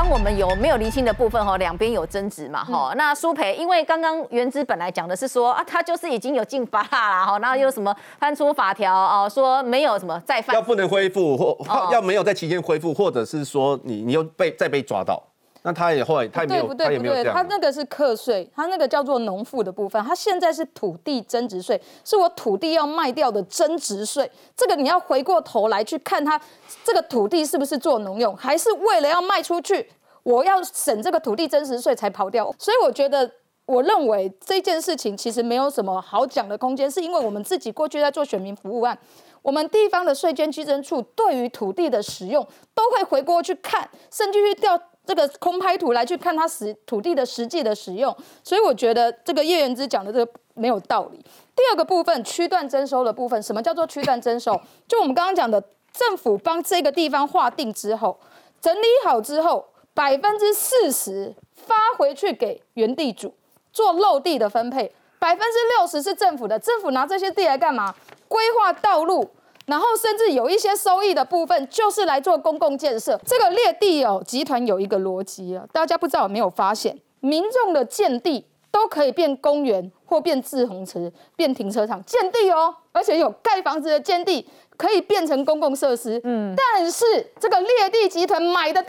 刚我们有没有厘清的部分哈，两边有争执嘛哈。那苏培，因为刚刚原之本来讲的是说啊，他就是已经有进发啦哈，然后又什么翻出法条哦，说没有什么再犯，要不能恢复或要没有在期间恢复，或者是说你你又被再被抓到。那他也后来他也没有，他也没有这样。他那个是课税，他那个叫做农赋的部分。他现在是土地增值税，是我土地要卖掉的增值税。这个你要回过头来去看，他这个土地是不是做农用，还是为了要卖出去，我要省这个土地增值税才跑掉。所以我觉得，我认为这件事情其实没有什么好讲的空间，是因为我们自己过去在做选民服务案，我们地方的税捐稽征处对于土地的使用都会回过去看，甚至去调。这个空拍图来去看它实土地的实际的使用，所以我觉得这个叶元之讲的这个没有道理。第二个部分区段征收的部分，什么叫做区段征收？就我们刚刚讲的，政府帮这个地方划定之后，整理好之后，百分之四十发回去给原地主做漏地的分配，百分之六十是政府的，政府拿这些地来干嘛？规划道路。然后甚至有一些收益的部分，就是来做公共建设。这个列地哦，集团有一个逻辑啊，大家不知道有没有发现，民众的建地都可以变公园或变自洪池、变停车场，建地哦，而且有盖房子的建地可以变成公共设施。嗯，但是这个列地集团买的地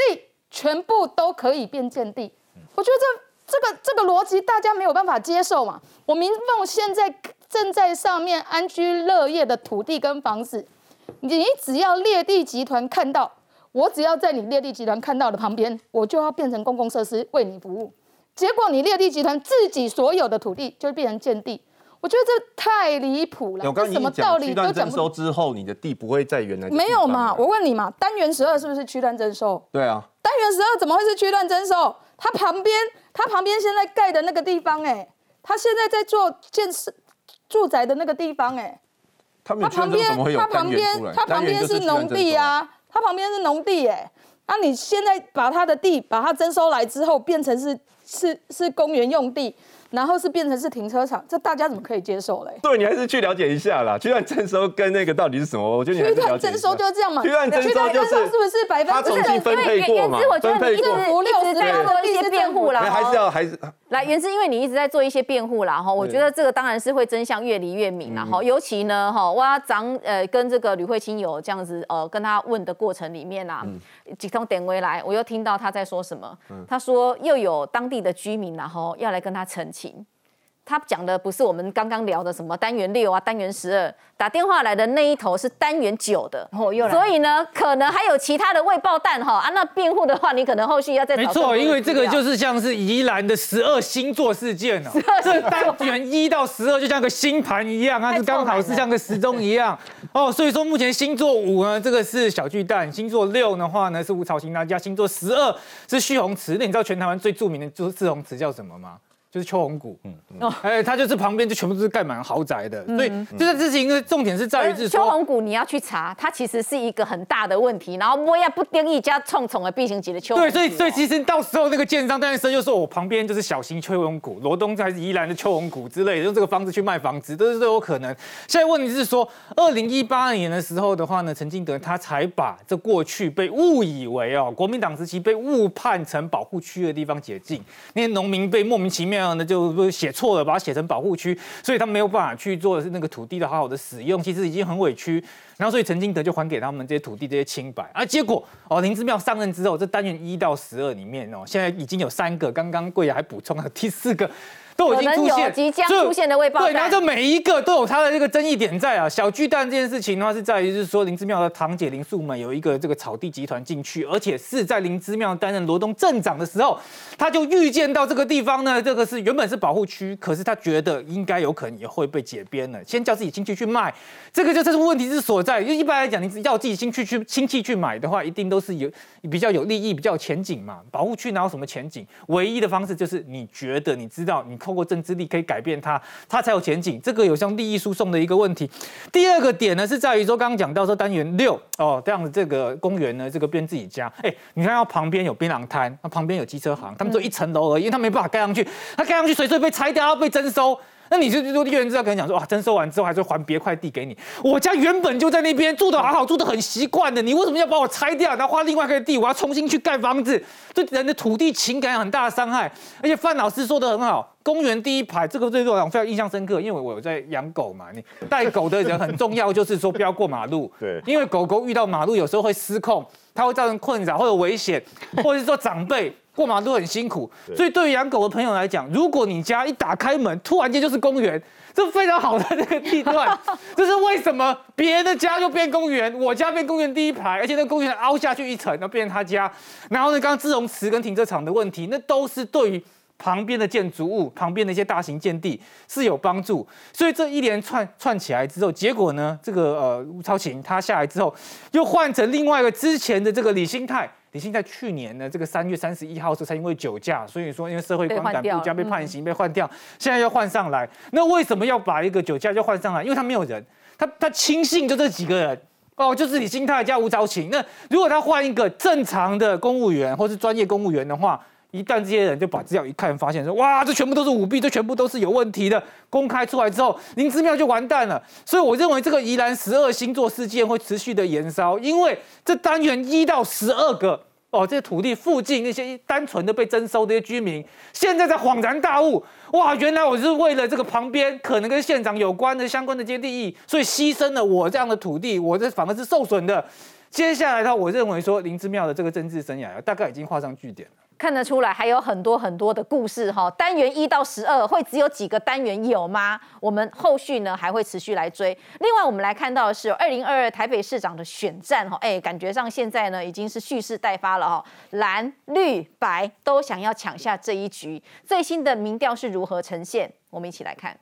全部都可以变建地，我觉得这这个这个逻辑大家没有办法接受嘛。我民众现在。正在上面安居乐业的土地跟房子，你只要列地集团看到，我只要在你列地集团看到的旁边，我就要变成公共设施为你服务。结果你列地集团自己所有的土地就变成建地，我觉得这太离谱了。我刚什么道理都讲不收之后，你的地不会再原来没有嘛？我问你嘛，单元十二是不是区段征收？对啊，单元十二怎么会是区段征收？它旁边，它旁边现在盖的那个地方，哎，它现在在做建设。住宅的那个地方，哎，它旁边，它旁边，它旁边是农地啊，它旁边是农地，哎，那你现在把它的地把它征收来之后，变成是是是公园用地。然后是变成是停车场，这大家怎么可以接受嘞？对你还是去了解一下啦。区段征收跟那个到底是什么？我觉得你区段征收就是这样嘛。区段征收就是是不是百分之？他重新分配过嘛？分配过。一直在做一些辩护啦。还是要还是来原是因为你一直在做一些辩护啦哈。我觉得这个当然是会真相越离越明啦哈。尤其呢哈，我长呃跟这个吕慧清有这样子呃跟他问的过程里面啦，几通点回来，我又听到他在说什么？他说又有当地的居民然后要来跟他澄清。他讲的不是我们刚刚聊的什么单元六啊，单元十二，打电话来的那一头是单元九的，哦，又来，所以呢，可能还有其他的未爆弹哈。啊，那辩护的话，你可能后续要再没错，因为这个就是像是宜兰的十二星座事件哦，这单元一到十二就像个星盘一样，它是刚好是像个时钟一样哦，所以说目前星座五呢，这个是小巨蛋，星座六的话呢是五草型大家，星座十二是旭红池，那你知道全台湾最著名的就是四红池叫什么吗？就是秋红谷，嗯，哎，它就是旁边就全部都是盖满豪宅的，所以就是这是一个重点是在于是秋红谷你要去查，它其实是一个很大的问题，然后我也不定一家重重的 B 型级的秋。对，所以所以其实到时候那个建商当然就说我旁边就是小型秋红谷，罗东还是宜兰的秋红谷之类的，用这个方式去卖房子，都是都有可能。现在问题是说，二零一八年的时候的话呢，陈金德他才把这过去被误以为哦国民党时期被误判成保护区的地方解禁，那些农民被莫名其妙样的就写错了，把它写成保护区，所以他没有办法去做那个土地的好好的使用，其实已经很委屈。然后所以陈金德就还给他们这些土地这些清白，啊，结果哦林之妙上任之后，这单元一到十二里面哦，现在已经有三个，刚刚贵阳还补充了第四个。都已经出现，即将出现的未爆对，然后这每一个都有它的这个争议点在啊。小巨蛋这件事情的话，是在于就是说林之妙的堂姐林素美有一个这个草地集团进去，而且是在林之妙担任罗东镇长的时候，他就预见到这个地方呢，这个是原本是保护区，可是他觉得应该有可能也会被解编了，先叫自己亲戚去卖，这个就这是问题之所在。因为一般来讲，你要自己亲戚去亲戚去买的话，一定都是有比较有利益、比较有前景嘛。保护区哪有什么前景？唯一的方式就是你觉得你知道，你透过政治力可以。改变它，它才有前景。这个有像利益输送的一个问题。第二个点呢，是在于说，刚刚讲到说单元六哦，这样的这个公园呢，这个变自己家。哎，你看到旁边有槟榔摊，那旁边有机车行，他们就一层楼而已，他没办法盖上去，他盖上去随时被拆掉，要被征收。那你就就叶元之可能讲说，哇，征收完之后还是还别块地给你，我家原本就在那边住的好好，住的很习惯的，你为什么要把我拆掉，然后花另外一块地，我要重新去盖房子，对人的土地情感有很大的伤害。而且范老师说的很好，公园第一排这个对我非常印象深刻，因为我有在养狗嘛，你带狗的人很重要，就是说不要过马路，对，因为狗狗遇到马路有时候会失控，它会造成困扰或者危险，或者是说长辈。过马路很辛苦，所以对于养狗的朋友来讲，如果你家一打开门，突然间就是公园，这非常好的这个地段。这是为什么别人的家就变公园，我家变公园第一排，而且那公园凹下去一层，然后变成他家。然后呢，刚刚自融池跟停车场的问题，那都是对于旁边的建筑物、旁边的一些大型建地是有帮助。所以这一连串串起来之后，结果呢，这个呃吴超琴他下来之后，又换成另外一个之前的这个李兴泰。李兴泰去年呢，这个三月三十一号时候才因为酒驾，所以说因为社会观感不佳被判刑被换掉，现在要换上来。那为什么要把一个酒驾就换上来？因为他没有人，他他亲信就这几个人哦，就是李兴泰加吴昭琴。那如果他换一个正常的公务员或是专业公务员的话，一旦这些人就把资料一看，发现说哇，这全部都是舞弊，这全部都是有问题的，公开出来之后，林之妙就完蛋了。所以我认为这个宜兰十二星座事件会持续的延烧，因为这单元一到十二个。哦，这些土地附近那些单纯的被征收的些居民，现在在恍然大悟，哇，原来我是为了这个旁边可能跟县长有关的相关的接地义，所以牺牲了我这样的土地，我这反而是受损的。接下来的话，我认为说林之妙的这个政治生涯大概已经画上句点。看得出来还有很多很多的故事哈，单元一到十二会只有几个单元有吗？我们后续呢还会持续来追。另外我们来看到的是二零二二台北市长的选战哈，哎，感觉上现在呢已经是蓄势待发了哈，蓝绿白都想要抢下这一局。最新的民调是如何呈现？我们一起来看。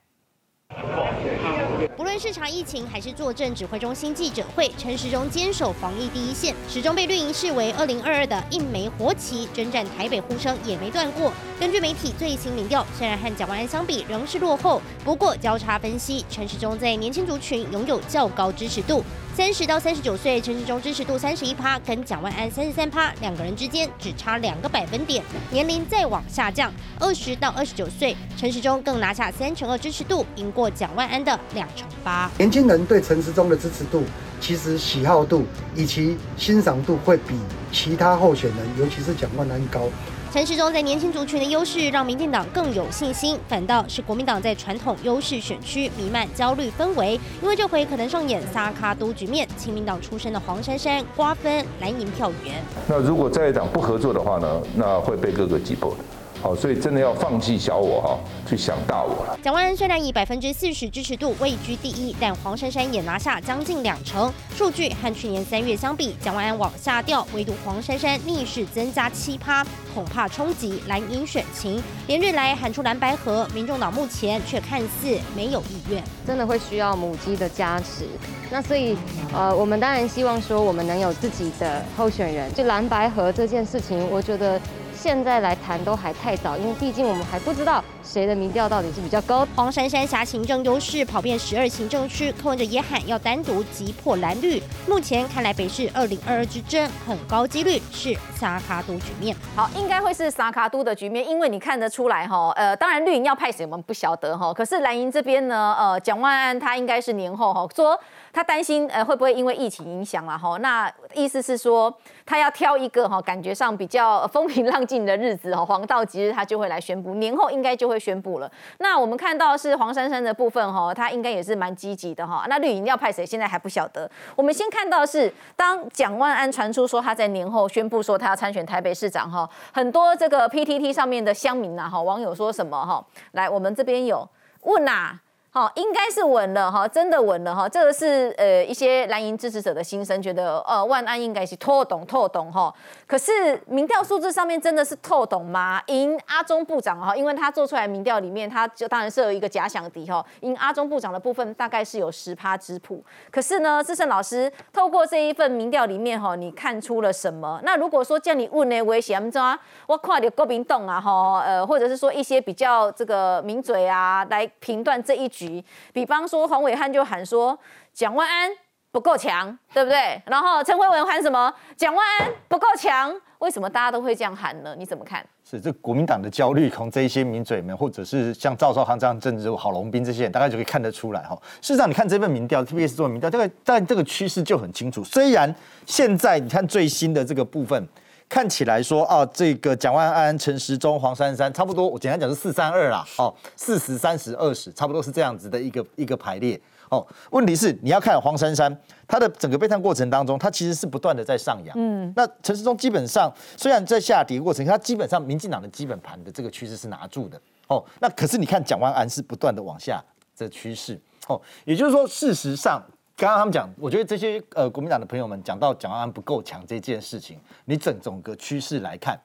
不论是查疫情还是坐镇指挥中心记者会，陈时中坚守防疫第一线，始终被绿营视为二零二二的一枚活旗，征战台北呼声也没断过。根据媒体最新民调，虽然和蒋万安相比仍是落后，不过交叉分析，陈时中在年轻族群拥有较高支持度。三十到三十九岁，陈时中支持度三十一趴，跟蒋万安三十三趴，两个人之间只差两个百分点。年龄再往下降，二十到二十九岁，陈时中更拿下三成二支持度，赢过蒋万安的两成八。年轻人对陈时中的支持度，其实喜好度以及欣赏度会比其他候选人，尤其是蒋万安高。陈时中在年轻族群的优势，让民进党更有信心，反倒是国民党在传统优势选区弥漫焦虑氛围，因为这回可能上演撒卡都局面，亲民党出身的黄珊珊瓜分蓝营票源。那如果在党不合作的话呢，那会被各个击破的。好，所以真的要放弃小我哈，去想大我了。蒋万安虽然以百分之四十支持度位居第一，但黄珊珊也拿下将近两成。数据和去年三月相比，蒋万安往下掉，唯独黄珊珊逆势增加七趴，恐怕冲击蓝营选情。连日来喊出蓝白河，民众党目前却看似没有意愿。真的会需要母鸡的加持。那所以，呃，我们当然希望说，我们能有自己的候选人。就蓝白河这件事情，我觉得。现在来谈都还太早，因为毕竟我们还不知道谁的民调到底是比较高。黄珊珊辖行政优势跑遍十二行政区，柯文哲也喊要单独击破蓝绿。目前看来，北市二零二二之争很高几率是萨卡都局面。好，应该会是萨卡都的局面，因为你看得出来哈，呃，当然绿营要派谁我们不晓得哈，可是蓝营这边呢，呃，蒋万安他应该是年后哈说。他担心，呃，会不会因为疫情影响了哈？那意思是说，他要挑一个哈，感觉上比较风平浪静的日子哈，黄道吉日他就会来宣布，年后应该就会宣布了。那我们看到是黄珊珊的部分哈，他应该也是蛮积极的哈。那绿营要派谁，现在还不晓得。我们先看到是，当蒋万安传出说他在年后宣布说他要参选台北市长哈，很多这个 PTT 上面的乡民呐哈，网友说什么哈？来，我们这边有问呐。好，应该是稳了哈，真的稳了哈。这个是呃一些蓝营支持者的心声，觉得呃万安应该是透懂透懂哈。可是民调数字上面真的是透懂吗？赢阿中部长哈，因为他做出来民调里面，他就当然是有一个假想敌哈。赢阿中部长的部分大概是有十趴之谱。可是呢，志胜老师透过这一份民调里面哈，你看出了什么？那如果说叫你问呢，威胁什么？我看到国民党啊哈，呃，或者是说一些比较这个名嘴啊，来评断这一。局，比方说黄伟汉就喊说蒋万安不够强，对不对？然后陈慧文喊什么？蒋万安不够强，为什么大家都会这样喊呢？你怎么看？是这国民党的焦虑，从这些名嘴们，或者是像赵少康这样政治好龙斌这些人，大概就可以看得出来哈。事实上，你看这份民调，TBS 做的民调，这个但这个趋势就很清楚。虽然现在你看最新的这个部分，看起来说啊，这个蒋万安、陈时中、黄珊珊，差不多，我简单讲是四三二啦，哦，四十三十二十，差不多是这样子的一个一个排列。哦，问题是你要看黄珊珊，她的整个备战过程当中，她其实是不断的在上扬。嗯，那陈时中基本上虽然在下跌过程，他基本上民进党的基本盘的这个趋势是拿住的。哦，那可是你看蒋万安是不断的往下的趋势。哦，也就是说，事实上，刚刚他们讲，我觉得这些呃国民党的朋友们讲到蒋万安不够强这件事情，你整整个趋势来看，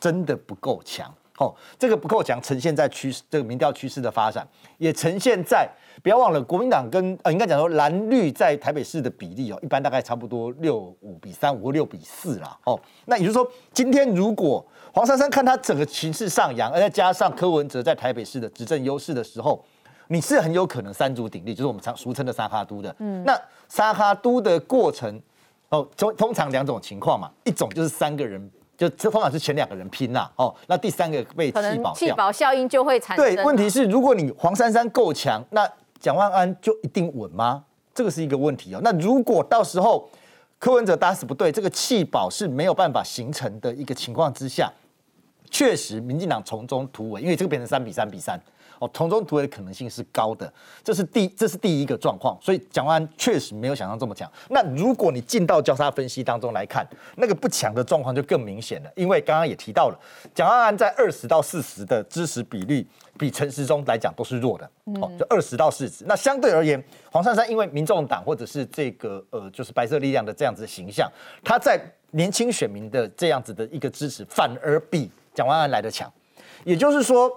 真的不够强。哦，这个不够强，呈现在趋势这个民调趋势的发展，也呈现在。不要忘了，国民党跟呃，应该讲说蓝绿在台北市的比例哦，一般大概差不多六五比三五或六比四啦。哦。那也就是说，今天如果黄珊珊看他整个形势上扬，而再加上柯文哲在台北市的执政优势的时候，你是很有可能三足鼎立，就是我们常俗称的沙哈都的。嗯。那沙哈都的过程哦，通通常两种情况嘛，一种就是三个人，就这方法是前两个人拼啦。哦。那第三个被弃保弃保效应就会产生。对，问题是如果你黄珊珊够强，那蒋万安就一定稳吗？这个是一个问题哦。那如果到时候柯文哲打死不对，这个弃保是没有办法形成的一个情况之下，确实民进党从中突围，因为这个变成三比三比三。哦，从中突围的可能性是高的，这是第这是第一个状况，所以蒋万安确实没有想象这么强。那如果你进到交叉分析当中来看，那个不强的状况就更明显了，因为刚刚也提到了，蒋万安在二十到四十的支持比率比陈时中来讲都是弱的，哦，就二十到四十。那相对而言，黄珊珊因为民众党或者是这个呃就是白色力量的这样子的形象，他在年轻选民的这样子的一个支持，反而比蒋万安来的强，也就是说。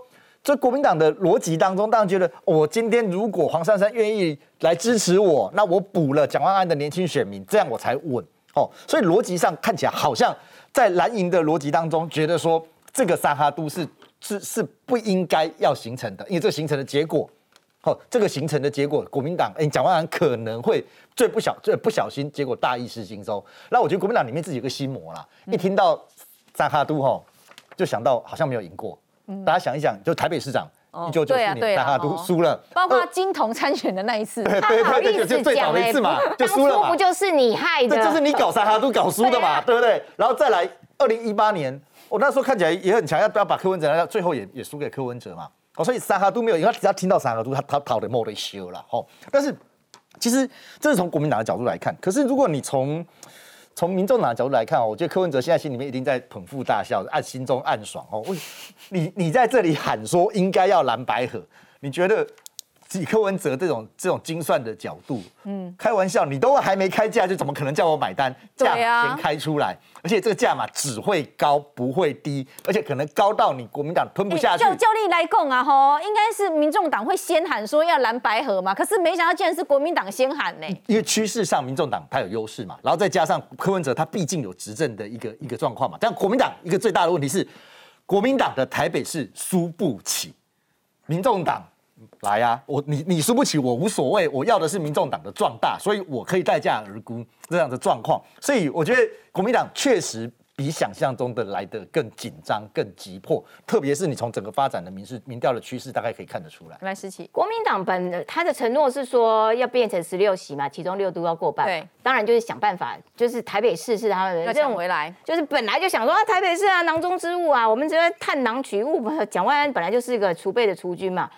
所以国民党的逻辑当中，当然觉得我今天如果黄珊珊愿意来支持我，那我补了蒋万安的年轻选民，这样我才稳哦。所以逻辑上看起来好像在蓝营的逻辑当中，觉得说这个沙哈都是是是不应该要形成的，因为这形成的结果，哦，这个形成的结果，国民党哎蒋万安可能会最不小最不小心，结果大意失荆州。那我觉得国民党里面自己有个心魔啦，一听到沙哈都哈，就想到好像没有赢过。大家想一想，就台北市长一九九四年大家都输了，包括金童参选的那一次，对对对，就最早的一次嘛，就输了嘛，不就是你害的？这就是你搞沙哈都搞输的嘛，对不对？然后再来二零一八年，我那时候看起来也很强，要不要把柯文哲，最后也也输给柯文哲嘛。哦，所以沙哈都没有，他只要听到沙哈都，他他跑的莫得修了。哦，但是其实这是从国民党的角度来看，可是如果你从从民众党的角度来看哦，我觉得柯文哲现在心里面一定在捧腹大笑，暗心中暗爽哦。你你在这里喊说应该要蓝白河，你觉得？以柯文哲这种这种精算的角度，嗯，开玩笑，你都还没开价，就怎么可能叫我买单？价先开出来，而且这个价码只会高不会低，而且可能高到你国民党吞不下去。叫教力来供啊，吼，应该是民众党会先喊说要蓝白合嘛，可是没想到竟然是国民党先喊呢。因为趋势上民众党它有优势嘛，然后再加上柯文哲他毕竟有执政的一个一个状况嘛，但国民党一个最大的问题是，国民党的台北市输不起，民众党。来呀，我你你输不起我无所谓，我要的是民众党的壮大，所以我可以待价而沽这样的状况。所以我觉得国民党确实比想象中的来的更紧张、更急迫，特别是你从整个发展的民事民调的趋势，大概可以看得出来。来，思琪，国民党本他的承诺是说要变成十六席嘛，其中六都要过半。对，当然就是想办法，就是台北市是他们要抢回来，就是本来就想说啊，台北市啊，囊中之物啊，我们只要探囊取物。蒋万安本来就是一个储备的储君嘛。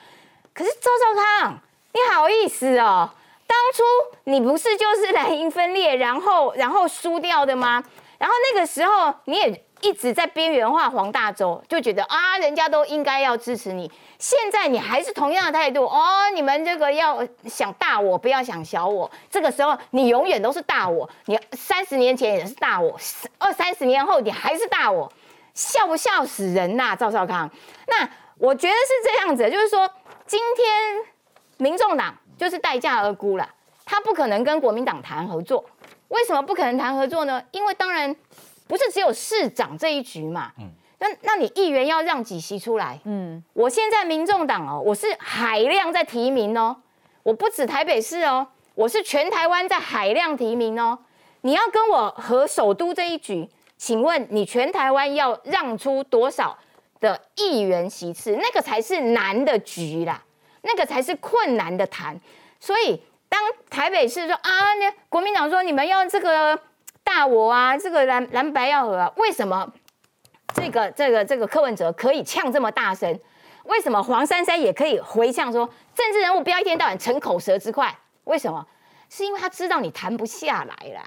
可是赵少康，你好意思哦？当初你不是就是蓝营分裂，然后然后输掉的吗？然后那个时候你也一直在边缘化黄大洲，就觉得啊，人家都应该要支持你。现在你还是同样的态度哦，你们这个要想大我，不要想小我。这个时候你永远都是大我，你三十年前也是大我，二三十年后你还是大我，笑不笑死人呐？赵少康，那我觉得是这样子，就是说。今天民众党就是待价而沽了，他不可能跟国民党谈合作。为什么不可能谈合作呢？因为当然不是只有市长这一局嘛。嗯。那那你议员要让几席出来？嗯。我现在民众党哦，我是海量在提名哦，我不止台北市哦，我是全台湾在海量提名哦，你要跟我和首都这一局，请问你全台湾要让出多少的议员席次？那个才是难的局啦，那个才是困难的谈。所以当台北市说啊，那国民党说你们要这个大我啊，这个蓝蓝白要和啊，为什么这个这个这个柯文哲可以呛这么大声？为什么黄珊珊也可以回呛说政治人物不要一天到晚逞口舌之快？为什么？是因为他知道你谈不下来啦。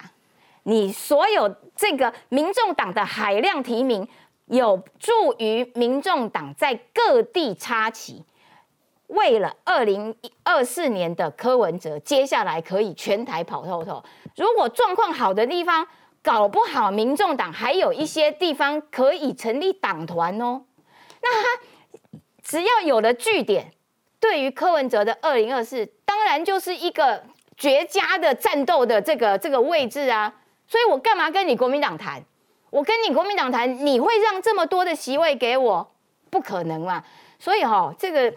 你所有这个民众党的海量提名，有助于民众党在各地插旗，为了二零二四年的柯文哲，接下来可以全台跑透透。如果状况好的地方，搞不好民众党还有一些地方可以成立党团哦。那他只要有了据点，对于柯文哲的二零二四，当然就是一个绝佳的战斗的这个这个位置啊。所以我干嘛跟你国民党谈？我跟你国民党谈，你会让这么多的席位给我？不可能嘛！所以哈，这个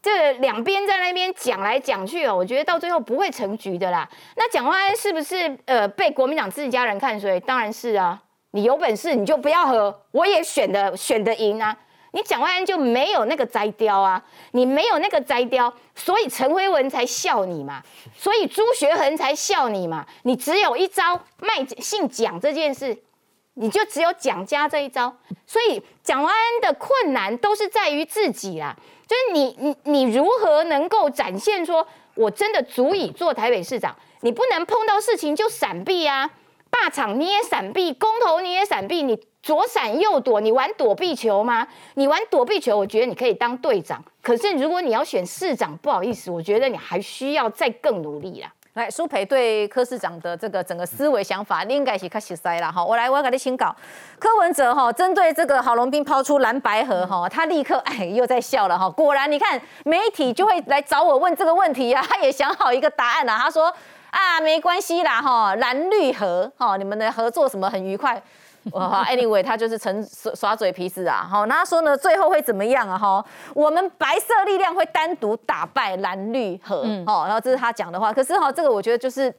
这两边在那边讲来讲去哦，我觉得到最后不会成局的啦。那蒋万安是不是呃被国民党自己家人看衰？当然是啊！你有本事你就不要和，我也选的选的赢啊！你蒋万安就没有那个摘雕啊，你没有那个摘雕，所以陈辉文才笑你嘛，所以朱学恒才笑你嘛。你只有一招卖姓蒋这件事，你就只有蒋家这一招。所以蒋万安的困难都是在于自己啦，就是你你你如何能够展现说我真的足以做台北市长？你不能碰到事情就闪避啊，霸场你也闪避，公投你也闪避，你。左闪右躲，你玩躲避球吗？你玩躲避球，我觉得你可以当队长。可是如果你要选市长，不好意思，我觉得你还需要再更努力啦。来，苏培对柯市长的这个整个思维想法，应该是较熟悉啦。哈，我来，我要给你请稿。柯文哲哈，针对这个郝龙斌抛出蓝白河哈，他立刻哎又在笑了哈。果然，你看媒体就会来找我问这个问题呀，他也想好一个答案了。他说啊，没关系啦哈，蓝绿合哈，你们的合作什么很愉快。哇，Anyway，他就是成耍耍嘴皮子啊，好，那他说呢，最后会怎么样啊？哈，我们白色力量会单独打败蓝绿和，哦，然后这是他讲的话。可是哈，这个我觉得就是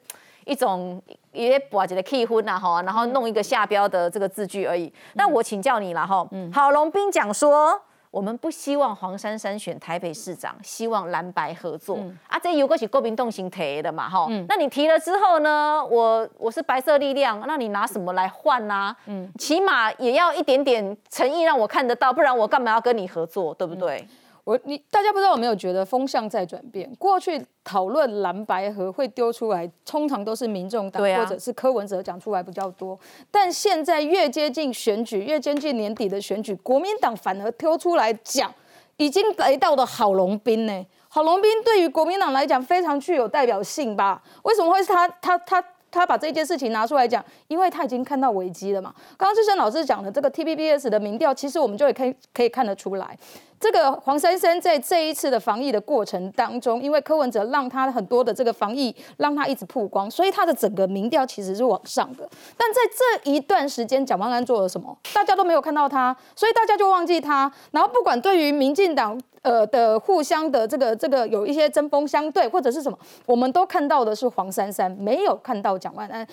一种也寡姐的 key 婚啊，哈，然后弄一个下标的这个字句而已。那我请教你了哈，郝龙斌讲说。我们不希望黄珊珊选台北市长，希望蓝白合作啊。这有个是国民动型提的嘛，哈。那你提了之后呢？我我是白色力量，那你拿什么来换呢？嗯，起码也要一点点诚意让我看得到，不然我干嘛要跟你合作，对不对？我你大家不知道有没有觉得风向在转变？过去讨论蓝白河会丢出来，通常都是民众党或者是柯文哲讲出来比较多。但现在越接近选举，越接近年底的选举，国民党反而丢出来讲，已经来到了郝龙斌呢。郝龙斌对于国民党来讲非常具有代表性吧？为什么会是他？他他？他把这件事情拿出来讲，因为他已经看到危机了嘛。刚刚志生老师讲的这个 T B B S 的民调，其实我们就也可以可以看得出来，这个黄珊珊在这一次的防疫的过程当中，因为柯文哲让他很多的这个防疫让他一直曝光，所以他的整个民调其实是往上的。但在这一段时间，蒋万安做了什么，大家都没有看到他，所以大家就忘记他。然后不管对于民进党。呃的互相的这个这个有一些针锋相对或者是什么，我们都看到的是黄珊珊，没有看到蒋万安。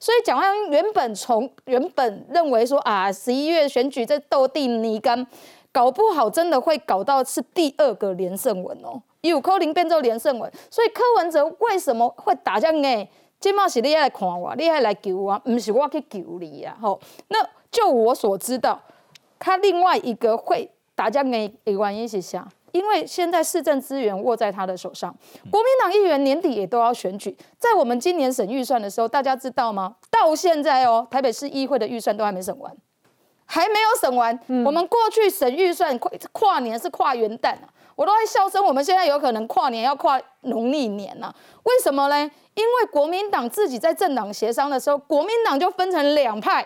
所以蒋万安原本从原本认为说啊，十一月选举在斗地泥干。搞不好真的会搞到是第二个连胜文哦，有柯林变做连胜文，所以柯文哲为什么会打这样呢？今嘛是你来看我，你来救我，不是我去救你啊！吼，那就我所知道，他另外一个会打这样的原因是啥？因为现在市政资源握在他的手上，国民党议员年底也都要选举，在我们今年审预算的时候，大家知道吗？到现在哦，台北市议会的预算都还没审完。还没有审完，我们过去审预算跨跨年是跨元旦啊，我都在笑声。我们现在有可能跨年要跨农历年了，为什么呢？因为国民党自己在政党协商的时候，国民党就分成两派，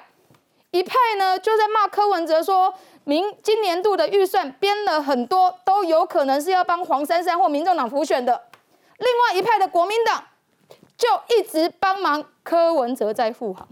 一派呢就在骂柯文哲说，明今年度的预算编了很多，都有可能是要帮黄珊珊或民众党辅选的，另外一派的国民党就一直帮忙柯文哲在护航，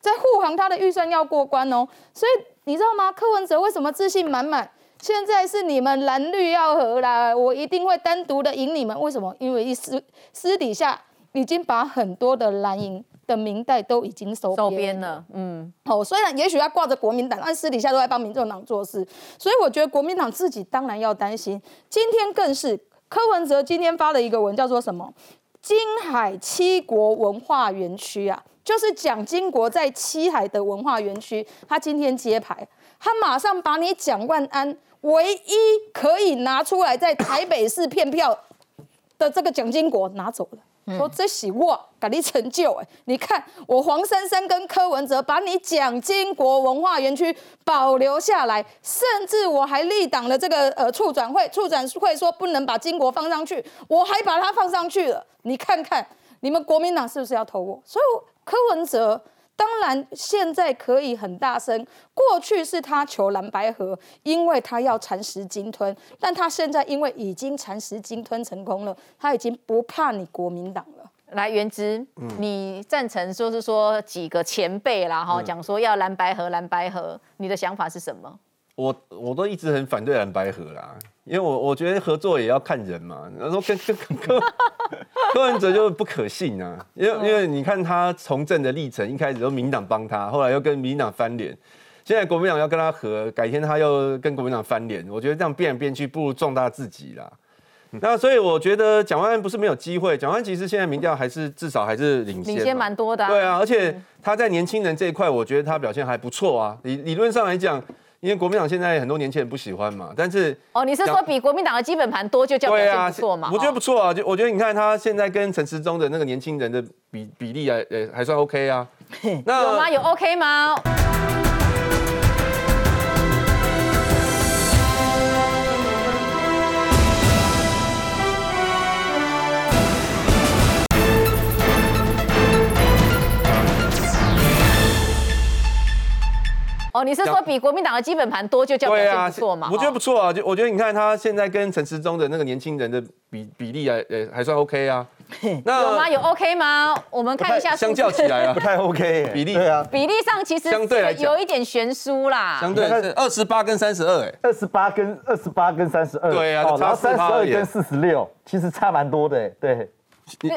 在护航他的预算要过关哦。所以你知道吗？柯文哲为什么自信满满？现在是你们蓝绿要合啦，我一定会单独的赢你们。为什么？因为一私私底下已经把很多的蓝营的明代都已经收收编了。嗯，哦，虽然也许他挂着国民党，但私底下都在帮民众党做事。所以我觉得国民党自己当然要担心。今天更是柯文哲今天发了一个文，叫做什么？金海七国文化园区啊，就是蒋经国在七海的文化园区，他今天揭牌，他马上把你蒋万安。唯一可以拿出来在台北市骗票的这个蒋经国拿走了，说这是我给你成就哎，你看我黄珊珊跟柯文哲把你蒋经国文化园区保留下来，甚至我还立党了这个呃处转会，处转会说不能把经国放上去，我还把它放上去了，你看看你们国民党是不是要投我？所以柯文哲。当然，现在可以很大声。过去是他求蓝白河，因为他要蚕食鲸吞。但他现在因为已经蚕食鲸吞成功了，他已经不怕你国民党了。来，原之，你赞成说是说几个前辈啦，哈，讲说要蓝白河，蓝白河，你的想法是什么？我我都一直很反对蓝白河啦，因为我我觉得合作也要看人嘛。然后跟跟柯柯文哲就不可信啊，因为因为你看他从政的历程，一开始都民党帮他，后来又跟民党翻脸，现在国民党要跟他和，改天他又跟国民党翻脸，我觉得这样变来变去，不如壮大自己啦。那所以我觉得蒋万安不是没有机会，蒋万安其实现在民调还是至少还是领先，领先蛮多的。对啊，而且他在年轻人这一块，我觉得他表现还不错啊。理理论上来讲。因为国民党现在很多年轻人不喜欢嘛，但是哦，你是说比国民党的基本盘多就叫表现不错嘛？我觉得不错啊，就我觉得你看他现在跟陈时中的那个年轻人的比比例啊，呃，还算 OK 啊。那有吗？有 OK 吗？哦，你是说比国民党的基本盘多就叫表现不错嘛？我觉得不错啊，就我觉得你看他现在跟陈时中的那个年轻人的比比例啊，呃，还算 OK 啊。那有吗？有 OK 吗？我们看一下，相较起来啊，不太 OK 比例对啊，比例上其实相对来有一点悬殊啦。相对二十八跟三十二，哎，二十八跟二十八跟三十二，对啊，然后三十二跟四十六，其实差蛮多的，对。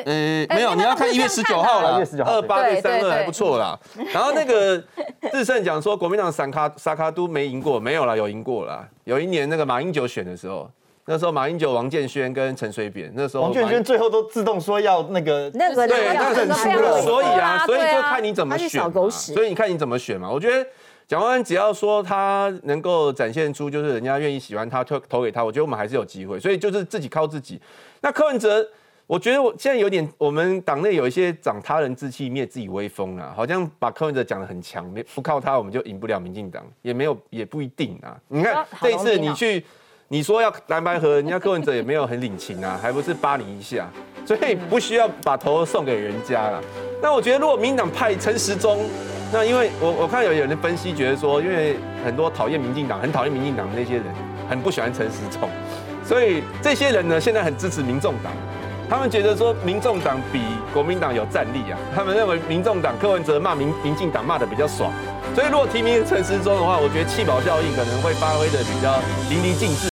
呃，没有，你要看一月十九号了，二八对三二还不错啦。然后那个志胜讲说，国民党散卡萨卡都没赢过，没有啦，有赢过啦。有一年那个马英九选的时候，那时候马英九、王建轩跟陈水扁，那时候王建轩最后都自动说要那个那个对，那很输了。所以啊，所以就看你怎么选，所以你看你怎么选嘛。我觉得蒋万安只要说他能够展现出就是人家愿意喜欢他，投投给他，我觉得我们还是有机会。所以就是自己靠自己。那柯文哲。我觉得我现在有点，我们党内有一些长他人志气、灭自己威风啊，好像把柯文哲讲的很强，没不靠他我们就赢不了民进党，也没有也不一定啊。你看这次你去，你说要蓝白河，人家柯文哲也没有很领情啊，还不是扒你一下，所以不需要把头送给人家了。那我觉得如果民进党派陈时中，那因为我我看有有人分析，觉得说，因为很多讨厌民进党、很讨厌民进党的那些人，很不喜欢陈时中，所以这些人呢，现在很支持民众党。他们觉得说，民众党比国民党有战力啊。他们认为民众党柯文哲骂民民进党骂的比较爽，所以如果提名陈时中的话，我觉得弃保效应可能会发挥的比较淋漓尽致。